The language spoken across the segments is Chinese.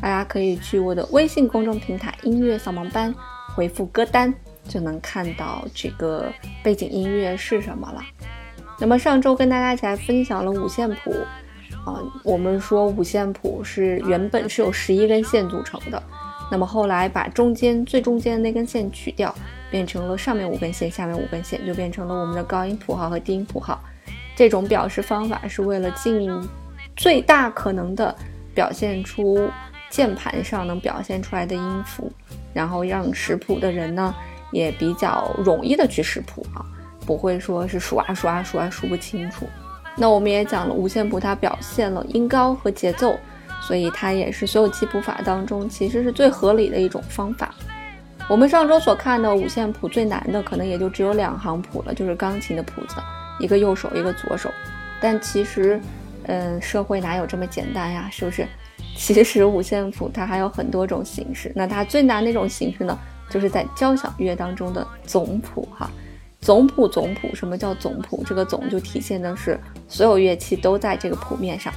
大家可以去我的微信公众平台“音乐扫盲班”回复歌单，就能看到这个背景音乐是什么了。那么上周跟大家一起来分享了五线谱啊，我们说五线谱是原本是由十一根线组成的，那么后来把中间最中间的那根线取掉，变成了上面五根线，下面五根线，就变成了我们的高音谱号和低音谱号。这种表示方法是为了尽最大可能的表现出键盘上能表现出来的音符，然后让识谱的人呢也比较容易的去识谱啊，不会说是数啊数啊数啊数不清楚。那我们也讲了五线谱，它表现了音高和节奏，所以它也是所有记谱法当中其实是最合理的一种方法。我们上周所看的五线谱最难的可能也就只有两行谱了，就是钢琴的谱子，一个右手一个左手，但其实。嗯，社会哪有这么简单呀？是不是？其实五线谱它还有很多种形式。那它最难的那种形式呢，就是在交响乐当中的总谱哈。总谱，总谱，什么叫总谱？这个总就体现的是所有乐器都在这个谱面上。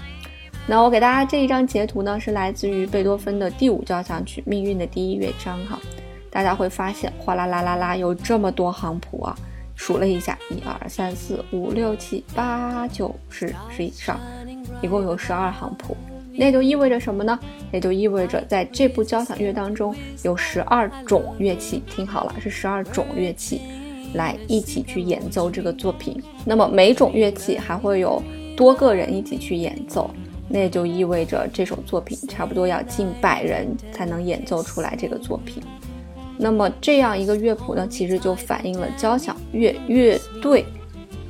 那我给大家这一张截图呢，是来自于贝多芬的第五交响曲《命运》的第一乐章哈。大家会发现，哗啦啦啦啦，有这么多行谱啊。数了一下，一二三四五六七八九十十一十二，一共有十二行谱。那就意味着什么呢？也就意味着在这部交响乐当中有十二种乐器，听好了，是十二种乐器来一起去演奏这个作品。那么每种乐器还会有多个人一起去演奏，那就意味着这首作品差不多要近百人才能演奏出来这个作品。那么这样一个乐谱呢，其实就反映了交响乐乐队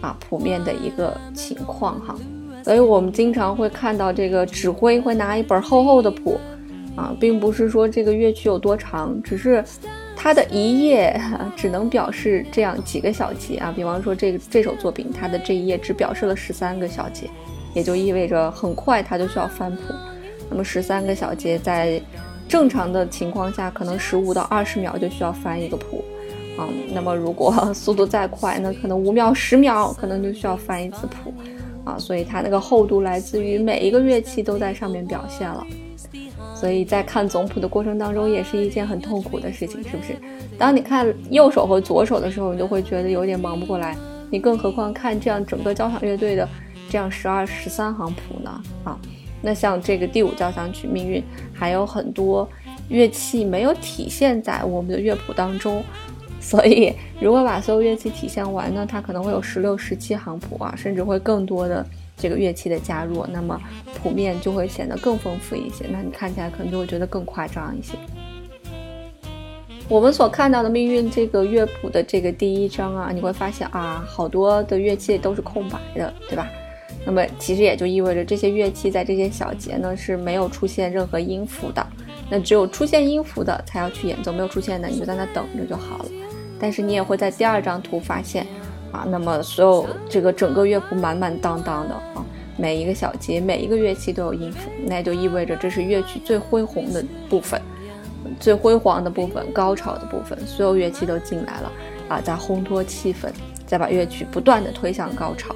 啊谱面的一个情况哈。所以我们经常会看到这个指挥会拿一本厚厚的谱啊，并不是说这个乐曲有多长，只是它的一页只能表示这样几个小节啊。比方说这个这首作品，它的这一页只表示了十三个小节，也就意味着很快它就需要翻谱。那么十三个小节在正常的情况下，可能十五到二十秒就需要翻一个谱，啊，那么如果速度再快，那可能五秒、十秒可能就需要翻一次谱，啊，所以它那个厚度来自于每一个乐器都在上面表现了，所以在看总谱的过程当中，也是一件很痛苦的事情，是不是？当你看右手和左手的时候，你就会觉得有点忙不过来，你更何况看这样整个交响乐队的这样十二、十三行谱呢？啊。那像这个第五交响曲《命运》，还有很多乐器没有体现在我们的乐谱当中，所以如果把所有乐器体现完呢，它可能会有十六、十七行谱啊，甚至会更多的这个乐器的加入，那么谱面就会显得更丰富一些。那你看起来可能就会觉得更夸张一些。我们所看到的《命运》这个乐谱的这个第一章啊，你会发现啊，好多的乐器都是空白的，对吧？那么其实也就意味着这些乐器在这些小节呢是没有出现任何音符的，那只有出现音符的才要去演奏，没有出现的你就在那等着就好了。但是你也会在第二张图发现，啊，那么所有这个整个乐谱满满当当的啊，每一个小节每一个乐器都有音符，那也就意味着这是乐曲最恢宏的部分，最辉煌的部分，高潮的部分，所有乐器都进来了啊，在烘托气氛，再把乐曲不断的推向高潮。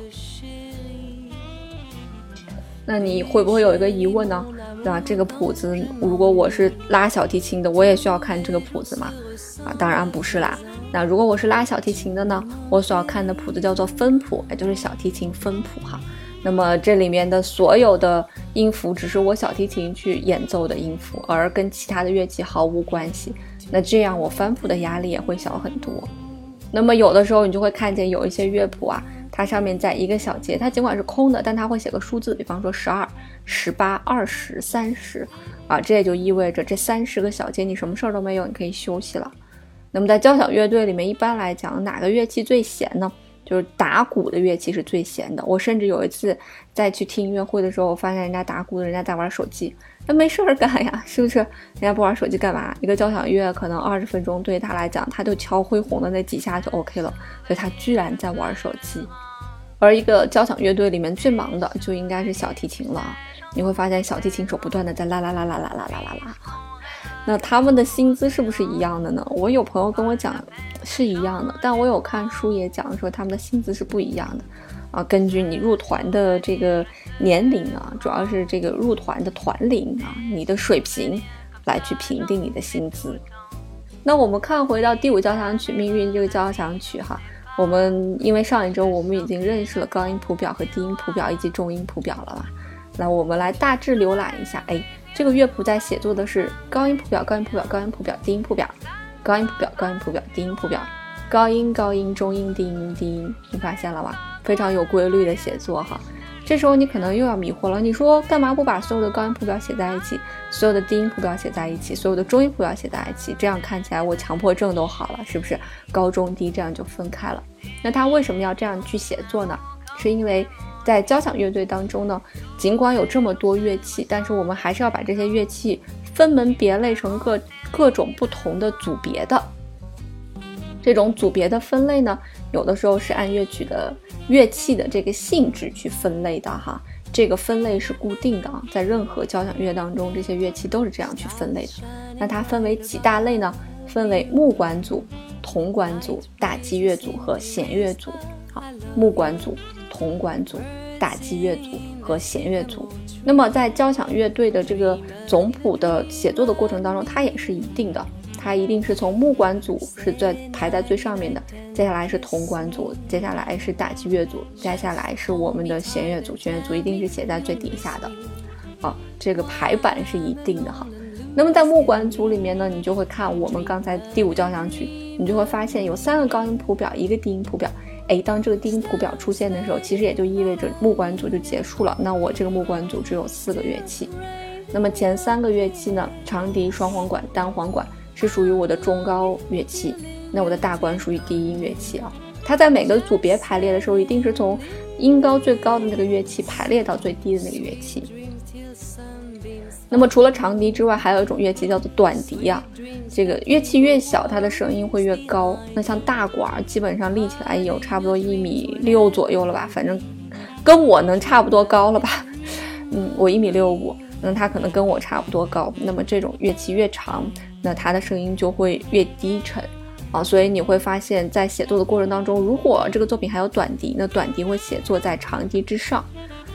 那你会不会有一个疑问呢？对吧？这个谱子，如果我是拉小提琴的，我也需要看这个谱子吗？啊，当然不是啦。那如果我是拉小提琴的呢？我所要看的谱子叫做分谱，也就是小提琴分谱哈。那么这里面的所有的音符，只是我小提琴去演奏的音符，而跟其他的乐器毫无关系。那这样我翻谱的压力也会小很多。那么有的时候你就会看见有一些乐谱啊。它上面在一个小节，它尽管是空的，但它会写个数字，比方说十二、十八、二十、三十，啊，这也就意味着这三十个小节你什么事儿都没有，你可以休息了。那么在交响乐队里面，一般来讲，哪个乐器最闲呢？就是打鼓的乐器是最闲的。我甚至有一次在去听音乐会的时候，我发现人家打鼓的人家在玩手机，那没事儿干呀，是不是？人家不玩手机干嘛？一个交响乐可能二十分钟对他来讲，他就敲恢宏的那几下就 OK 了，所以他居然在玩手机。而一个交响乐队里面最忙的就应该是小提琴了，你会发现小提琴手不断的在啦啦啦啦啦啦啦啦啦。那他们的薪资是不是一样的呢？我有朋友跟我讲是一样的，但我有看书也讲说他们的薪资是不一样的。啊，根据你入团的这个年龄啊，主要是这个入团的团龄啊，你的水平来去评定你的薪资。那我们看回到第五交响曲《命运》这个交响曲哈，我们因为上一周我们已经认识了高音谱表和低音谱表以及中音谱表了嘛，那我们来大致浏览一下。哎，这个乐谱在写作的是高音谱表、高音谱表、高音谱表、低音谱表、高音谱表、高音谱表、低音谱表、高音、高音、中音、低音、低音，你发现了吧？非常有规律的写作哈，这时候你可能又要迷惑了，你说干嘛不把所有的高音谱表写在一起，所有的低音谱表写在一起，所有的中音谱表写在一起，这样看起来我强迫症都好了，是不是？高中低这样就分开了。那他为什么要这样去写作呢？是因为在交响乐队当中呢，尽管有这么多乐器，但是我们还是要把这些乐器分门别类成各各种不同的组别的。这种组别的分类呢，有的时候是按乐曲的。乐器的这个性质去分类的哈，这个分类是固定的啊，在任何交响乐当中，这些乐器都是这样去分类的。那它分为几大类呢？分为木管组、铜管组、打击乐组和弦乐组。好，木管组、铜管组、打击乐组和弦乐组。那么在交响乐队的这个总谱的写作的过程当中，它也是一定的。它一定是从木管组是在排在最上面的，接下来是铜管组，接下来是打击乐组，接下来是我们的弦乐组，弦乐组一定是写在最底下的。好，这个排版是一定的哈。那么在木管组里面呢，你就会看我们刚才第五交响曲，你就会发现有三个高音谱表，一个低音谱表。哎，当这个低音谱表出现的时候，其实也就意味着木管组就结束了。那我这个木管组只有四个乐器，那么前三个乐器呢，长笛、双簧管、单簧管。是属于我的中高乐器，那我的大管属于低音乐器啊。它在每个组别排列的时候，一定是从音高最高的那个乐器排列到最低的那个乐器。那么除了长笛之外，还有一种乐器叫做短笛啊。这个乐器越小，它的声音会越高。那像大管，基本上立起来有差不多一米六左右了吧，反正跟我能差不多高了吧。嗯，我一米六五，那它可能跟我差不多高。那么这种乐器越长。那它的声音就会越低沉啊，所以你会发现在写作的过程当中，如果这个作品还有短笛，那短笛会写作在长笛之上，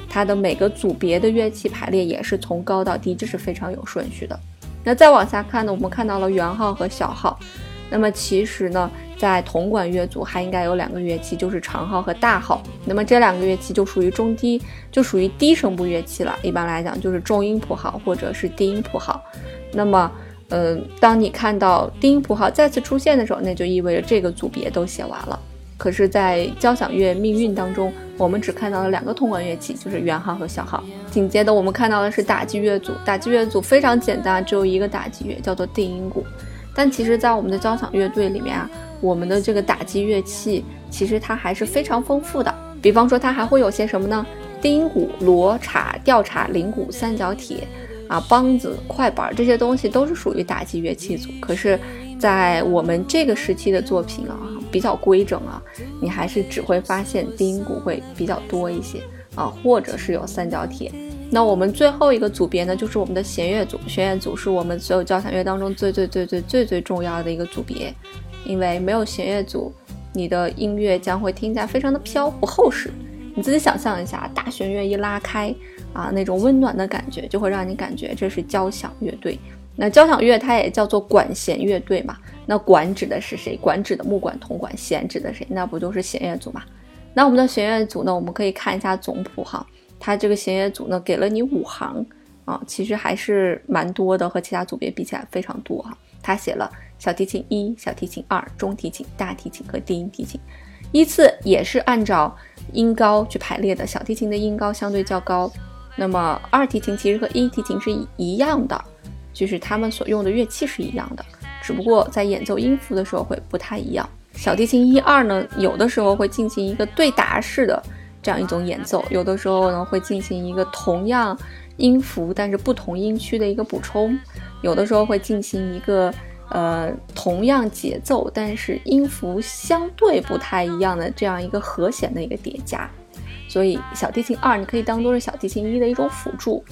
它的每个组别的乐器排列也是从高到低，这是非常有顺序的。那再往下看呢，我们看到了圆号和小号，那么其实呢，在铜管乐组还应该有两个乐器，就是长号和大号。那么这两个乐器就属于中低，就属于低声部乐器了。一般来讲就是中音谱号或者是低音谱号。那么嗯，当你看到低音谱号再次出现的时候，那就意味着这个组别都写完了。可是，在交响乐命运当中，我们只看到了两个铜管乐器，就是圆号和小号。紧接着，我们看到的是打击乐组。打击乐组非常简单，只有一个打击乐，叫做定音鼓。但其实，在我们的交响乐队里面啊，我们的这个打击乐器其实它还是非常丰富的。比方说，它还会有些什么呢？低音鼓、锣、镲、吊镲、铃鼓、三角铁。啊，梆子、快板这些东西都是属于打击乐器组。可是，在我们这个时期的作品啊，比较规整啊，你还是只会发现低音鼓会比较多一些啊，或者是有三角铁。那我们最后一个组别呢，就是我们的弦乐组。弦乐组是我们所有交响乐当中最最最最最最重要的一个组别，因为没有弦乐组，你的音乐将会听起来非常的飘不厚实。你自己想象一下，大弦乐一拉开。啊，那种温暖的感觉就会让你感觉这是交响乐队。那交响乐它也叫做管弦乐队嘛。那管指的是谁？管指的木管、铜管，弦指的谁？那不就是弦乐组嘛？那我们的弦乐组呢？我们可以看一下总谱哈。它这个弦乐组呢，给了你五行啊，其实还是蛮多的，和其他组别比起来非常多哈。它写了小提琴一、小提琴二、中提琴、大提琴和低音提琴，依次也是按照音高去排列的。小提琴的音高相对较高。那么二提琴其实和一提琴是一样的，就是他们所用的乐器是一样的，只不过在演奏音符的时候会不太一样。小提琴一二呢，有的时候会进行一个对答式的这样一种演奏，有的时候呢会进行一个同样音符，但是不同音区的一个补充，有的时候会进行一个呃同样节奏，但是音符相对不太一样的这样一个和弦的一个叠加。所以小提琴二你可以当做是小提琴一的一种辅助。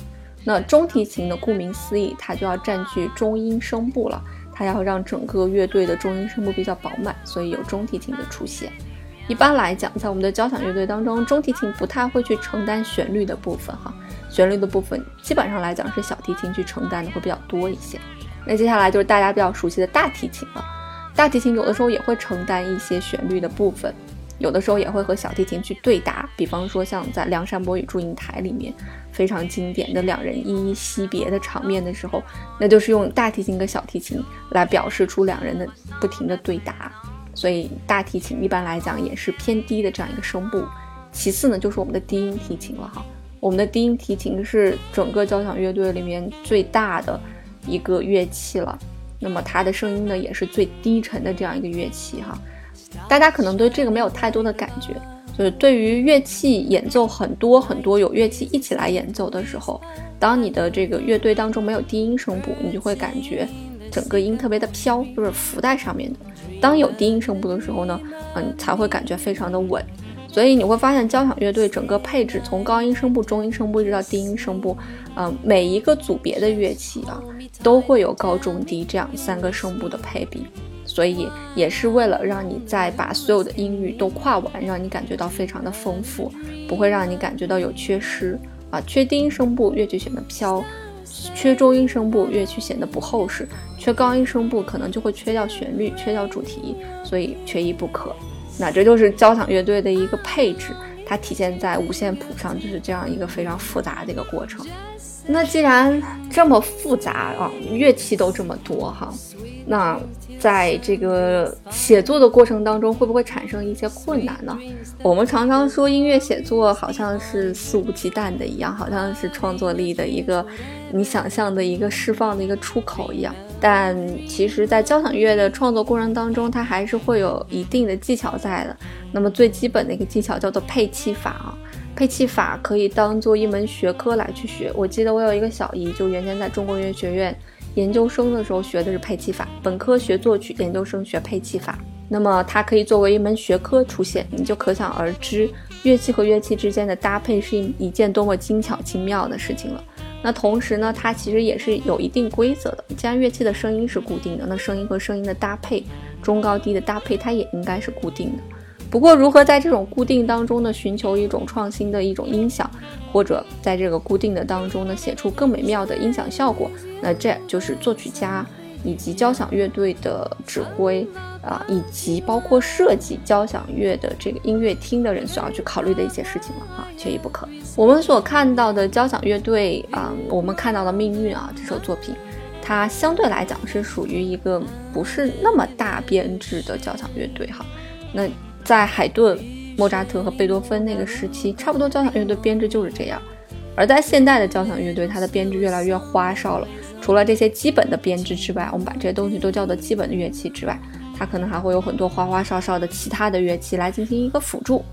那中提琴呢，顾名思义，它就要占据中音声部了，它要让整个乐队的中音声部比较饱满，所以有中提琴的出现。一般来讲，在我们的交响乐队当中，中提琴不太会去承担旋律的部分，哈，旋律的部分基本上来讲是小提琴去承担的会比较多一些。那接下来就是大家比较熟悉的大提琴了，大提琴有的时候也会承担一些旋律的部分，有的时候也会和小提琴去对答，比方说像在《梁山伯与祝英台》里面非常经典的两人依依惜别的场面的时候，那就是用大提琴跟小提琴来表示出两人的不停的对答。所以大提琴一般来讲也是偏低的这样一个声部，其次呢就是我们的低音提琴了哈。我们的低音提琴是整个交响乐队里面最大的一个乐器了，那么它的声音呢也是最低沉的这样一个乐器哈。大家可能对这个没有太多的感觉，就是对于乐器演奏很多很多有乐器一起来演奏的时候，当你的这个乐队当中没有低音声部，你就会感觉整个音特别的飘，就是浮在上面的。当有低音声部的时候呢，嗯，才会感觉非常的稳。所以你会发现交响乐队整个配置从高音声部、中音声部一直到低音声部，嗯，每一个组别的乐器啊，都会有高中低这样三个声部的配比。所以也是为了让你在把所有的音域都跨完，让你感觉到非常的丰富，不会让你感觉到有缺失啊。缺低音声部，乐曲显得飘。缺中音声部，乐曲显得不厚实；缺高音声部，可能就会缺掉旋律，缺掉主题，所以缺一不可。那这就是交响乐队的一个配置，它体现在五线谱上，就是这样一个非常复杂的一个过程。那既然这么复杂啊，乐器都这么多哈，那在这个写作的过程当中，会不会产生一些困难呢？我们常常说音乐写作好像是肆无忌惮的一样，好像是创作力的一个你想象的一个释放的一个出口一样。但其实，在交响乐的创作过程当中，它还是会有一定的技巧在的。那么最基本的一个技巧叫做配器法啊。配器法可以当做一门学科来去学。我记得我有一个小姨，就原先在中国音乐学院研究生的时候学的是配器法，本科学作曲，研究生学配器法。那么它可以作为一门学科出现，你就可想而知，乐器和乐器之间的搭配是一件多么精巧精妙的事情了。那同时呢，它其实也是有一定规则的。既然乐器的声音是固定的，那声音和声音的搭配，中高低的搭配，它也应该是固定的。不过，如何在这种固定当中呢，寻求一种创新的一种音响，或者在这个固定的当中呢，写出更美妙的音响效果，那这就是作曲家以及交响乐队的指挥啊，以及包括设计交响乐的这个音乐厅的人所要去考虑的一些事情了啊，缺一不可。我们所看到的交响乐队啊，我们看到的命运啊，这首作品，它相对来讲是属于一个不是那么大编制的交响乐队哈，那。在海顿、莫扎特和贝多芬那个时期，差不多交响乐队编制就是这样。而在现代的交响乐队，它的编制越来越花哨了。除了这些基本的编制之外，我们把这些东西都叫做基本的乐器之外，它可能还会有很多花花哨哨的其他的乐器来进行一个辅助。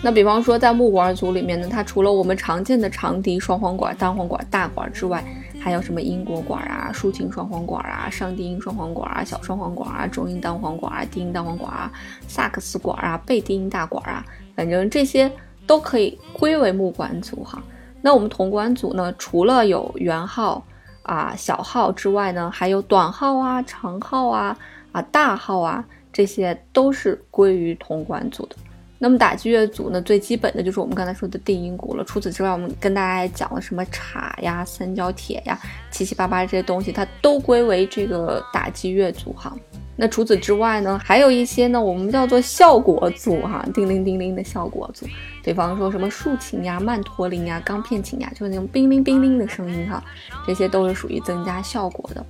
那比方说，在木管组里面呢，它除了我们常见的长笛、双簧管、单簧管、大管之外，还有什么英国管啊、竖琴双簧管啊、上低音双簧管啊、小双簧管啊、中音单簧管啊、低音单簧管啊、萨克斯管啊、贝低音大管啊，反正这些都可以归为木管组哈。那我们铜管组呢，除了有圆号啊、小号之外呢，还有短号啊、长号啊、啊大号啊，这些都是归于铜管组的。那么打击乐组呢，最基本的就是我们刚才说的定音鼓了。除此之外，我们跟大家讲了什么镲呀、三角铁呀、七七八八这些东西，它都归为这个打击乐组哈。那除此之外呢，还有一些呢，我们叫做效果组哈，叮铃叮铃的效果组。比方说什么竖琴呀、曼陀林呀、钢片琴呀，就是那种叮铃叮铃的声音哈，这些都是属于增加效果的。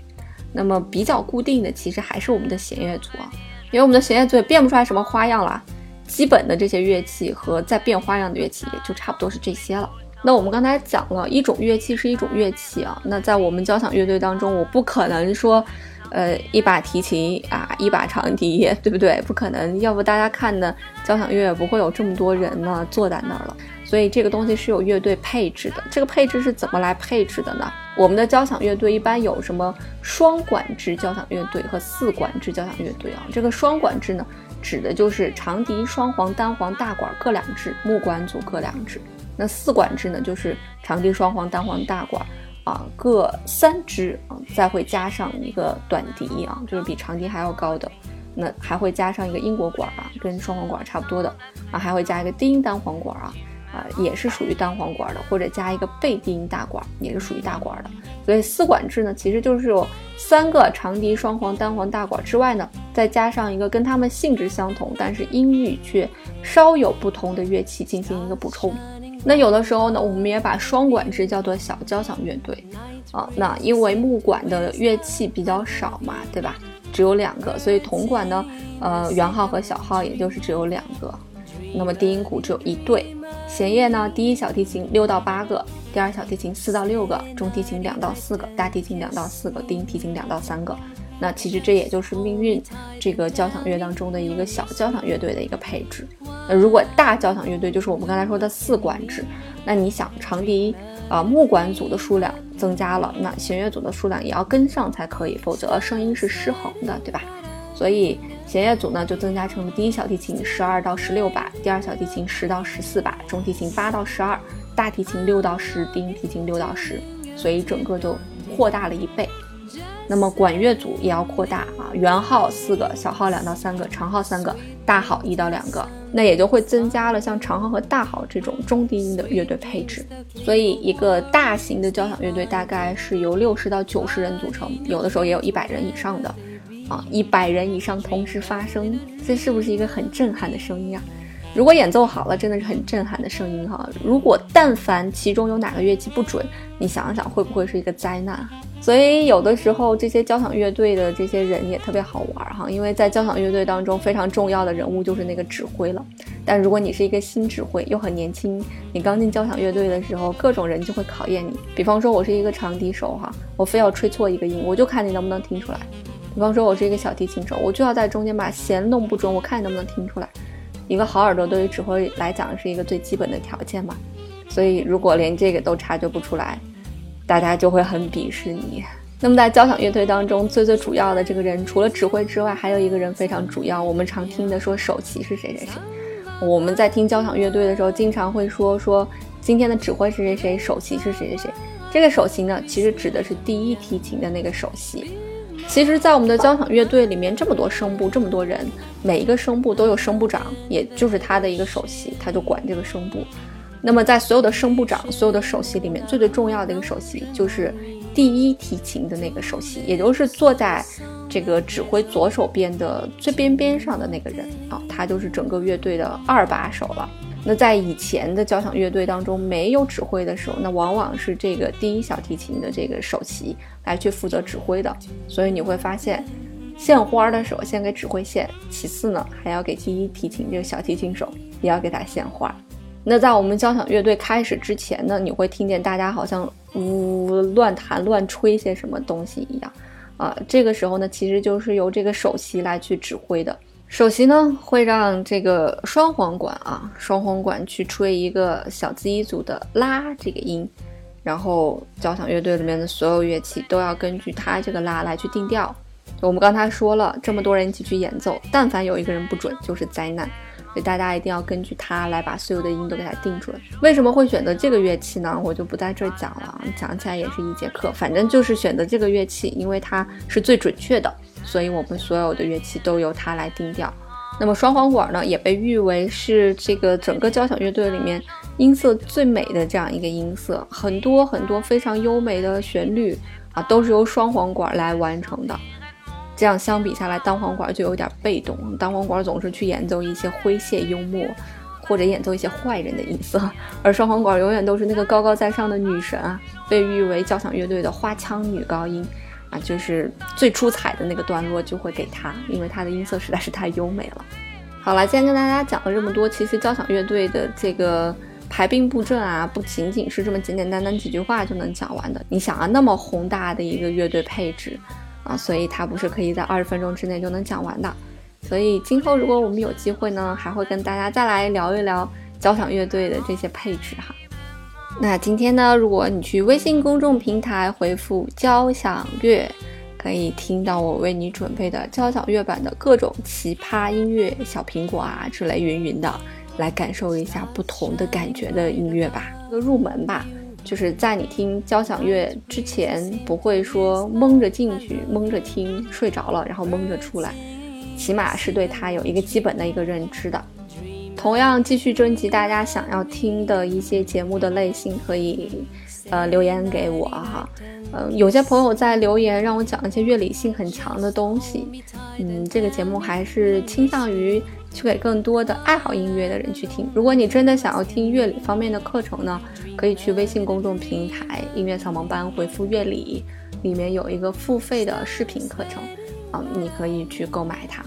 那么比较固定的，其实还是我们的弦乐组啊，因为我们的弦乐组也变不出来什么花样了。基本的这些乐器和在变花样的乐器也就差不多是这些了。那我们刚才讲了一种乐器是一种乐器啊，那在我们交响乐队当中，我不可能说呃，一把提琴啊，一把长笛，对不对？不可能，要不大家看的交响乐不会有这么多人呢坐在那儿了。所以这个东西是有乐队配置的。这个配置是怎么来配置的呢？我们的交响乐队一般有什么双管制交响乐队和四管制交响乐队啊？这个双管制呢，指的就是长笛、双簧、单簧、大管各两支，木管组各两支。那四管制呢，就是长笛、双簧、单簧、大管。啊，各三支啊，再会加上一个短笛啊，就是比长笛还要高的，那还会加上一个英国管啊，跟双簧管差不多的啊，还会加一个低音单簧管啊，啊，也是属于单簧管的，或者加一个倍低音大管，也是属于大管的。所以四管制呢，其实就是有三个长笛、双簧、单簧、大管之外呢，再加上一个跟它们性质相同，但是音域却稍有不同的乐器进行一个补充。那有的时候呢，我们也把双管制叫做小交响乐队，啊，那因为木管的乐器比较少嘛，对吧？只有两个，所以铜管呢，呃，圆号和小号也就是只有两个。那么低音鼓只有一对，弦乐呢，第一小提琴六到八个，第二小提琴四到六个，中提琴两到四个，大提琴两到四个，低音提琴两到三个。那其实这也就是命运这个交响乐当中的一个小交响乐队的一个配置。那如果大交响乐队就是我们刚才说的四管制，那你想长笛啊木管组的数量增加了，那弦乐组的数量也要跟上才可以，否则声音是失衡的，对吧？所以弦乐组呢就增加成了第一小提琴十二到十六把，第二小提琴十到十四把，中提琴八到十二，大提琴六到十，低音提琴六到十，所以整个就扩大了一倍。那么管乐组也要扩大啊，圆号四个，小号两到三个，长号三个，大号一到两个，那也就会增加了像长号和大号这种中低音的乐队配置。所以一个大型的交响乐队大概是由六十到九十人组成，有的时候也有一百人以上的，啊，一百人以上同时发声，这是不是一个很震撼的声音啊？如果演奏好了，真的是很震撼的声音哈。如果但凡其中有哪个乐器不准，你想想会不会是一个灾难？所以有的时候这些交响乐队的这些人也特别好玩哈，因为在交响乐队当中非常重要的人物就是那个指挥了。但如果你是一个新指挥又很年轻，你刚进交响乐队的时候，各种人就会考验你。比方说，我是一个长笛手哈，我非要吹错一个音，我就看你能不能听出来。比方说，我是一个小提琴手，我就要在中间把弦弄不准，我看你能不能听出来。一个好耳朵对于指挥来讲是一个最基本的条件嘛，所以如果连这个都察觉不出来，大家就会很鄙视你。那么在交响乐队当中，最最主要的这个人，除了指挥之外，还有一个人非常主要。我们常听的说首席是谁谁谁。我们在听交响乐队的时候，经常会说说今天的指挥是谁谁，首席是谁谁谁。这个首席呢，其实指的是第一提琴的那个首席。其实，在我们的交响乐队里面，这么多声部，这么多人，每一个声部都有声部长，也就是他的一个首席，他就管这个声部。那么，在所有的声部长、所有的首席里面，最最重要的一个首席就是第一提琴的那个首席，也就是坐在这个指挥左手边的最边边上的那个人啊，他就是整个乐队的二把手了。那在以前的交响乐队当中，没有指挥的时候，那往往是这个第一小提琴的这个首席来去负责指挥的。所以你会发现，献花的时候先给指挥献，其次呢还要给第一提琴这个小提琴手也要给他献花。那在我们交响乐队开始之前呢，你会听见大家好像呜乱弹乱吹些什么东西一样，啊，这个时候呢其实就是由这个首席来去指挥的。首席呢会让这个双簧管啊，双簧管去吹一个小字一组的拉这个音，然后交响乐队里面的所有乐器都要根据它这个拉来去定调。我们刚才说了，这么多人一起去演奏，但凡有一个人不准就是灾难，所以大家一定要根据它来把所有的音都给它定准。为什么会选择这个乐器呢？我就不在这儿讲了，讲起来也是一节课。反正就是选择这个乐器，因为它是最准确的。所以我们所有的乐器都由它来定调。那么双簧管呢，也被誉为是这个整个交响乐队里面音色最美的这样一个音色，很多很多非常优美的旋律啊，都是由双簧管来完成的。这样相比下来，单簧管就有点被动，单簧管总是去演奏一些诙谐幽默，或者演奏一些坏人的音色，而双簧管永远都是那个高高在上的女神啊，被誉为交响乐队的花腔女高音。啊，就是最出彩的那个段落就会给她，因为她的音色实在是太优美了。好了，今天跟大家讲了这么多，其实交响乐队的这个排兵布阵啊，不仅仅是这么简简单单几句话就能讲完的。你想啊，那么宏大的一个乐队配置。啊，所以它不是可以在二十分钟之内就能讲完的。所以今后如果我们有机会呢，还会跟大家再来聊一聊交响乐队的这些配置哈。那今天呢，如果你去微信公众平台回复“交响乐”，可以听到我为你准备的交响乐版的各种奇葩音乐、小苹果啊之类云云的，来感受一下不同的感觉的音乐吧，一个入门吧。就是在你听交响乐之前，不会说蒙着进去、蒙着听睡着了，然后蒙着出来，起码是对它有一个基本的一个认知的。同样，继续征集大家想要听的一些节目的类型，可以呃留言给我哈。嗯，有些朋友在留言让我讲一些乐理性很强的东西，嗯，这个节目还是倾向于去给更多的爱好音乐的人去听。如果你真的想要听乐理方面的课程呢，可以去微信公众平台“音乐扫盲班”回复“乐理”，里面有一个付费的视频课程，嗯，你可以去购买它。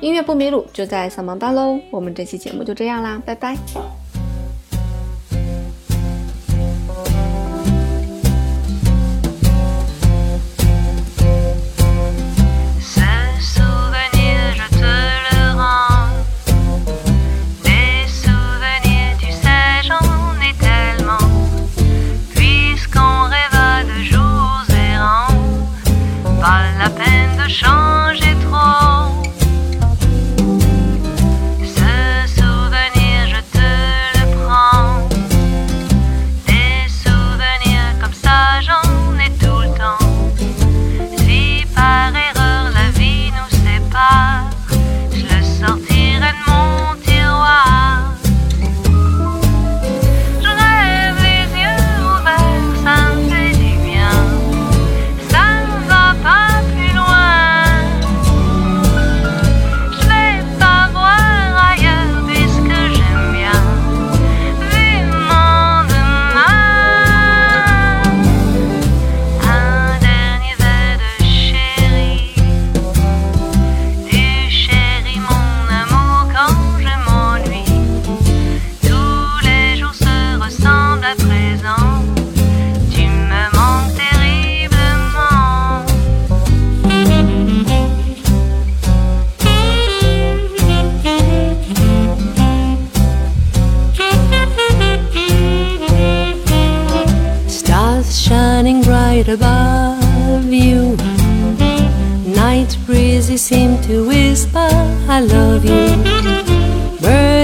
音乐不迷路，就在扫盲班喽！我们这期节目就这样啦，拜拜。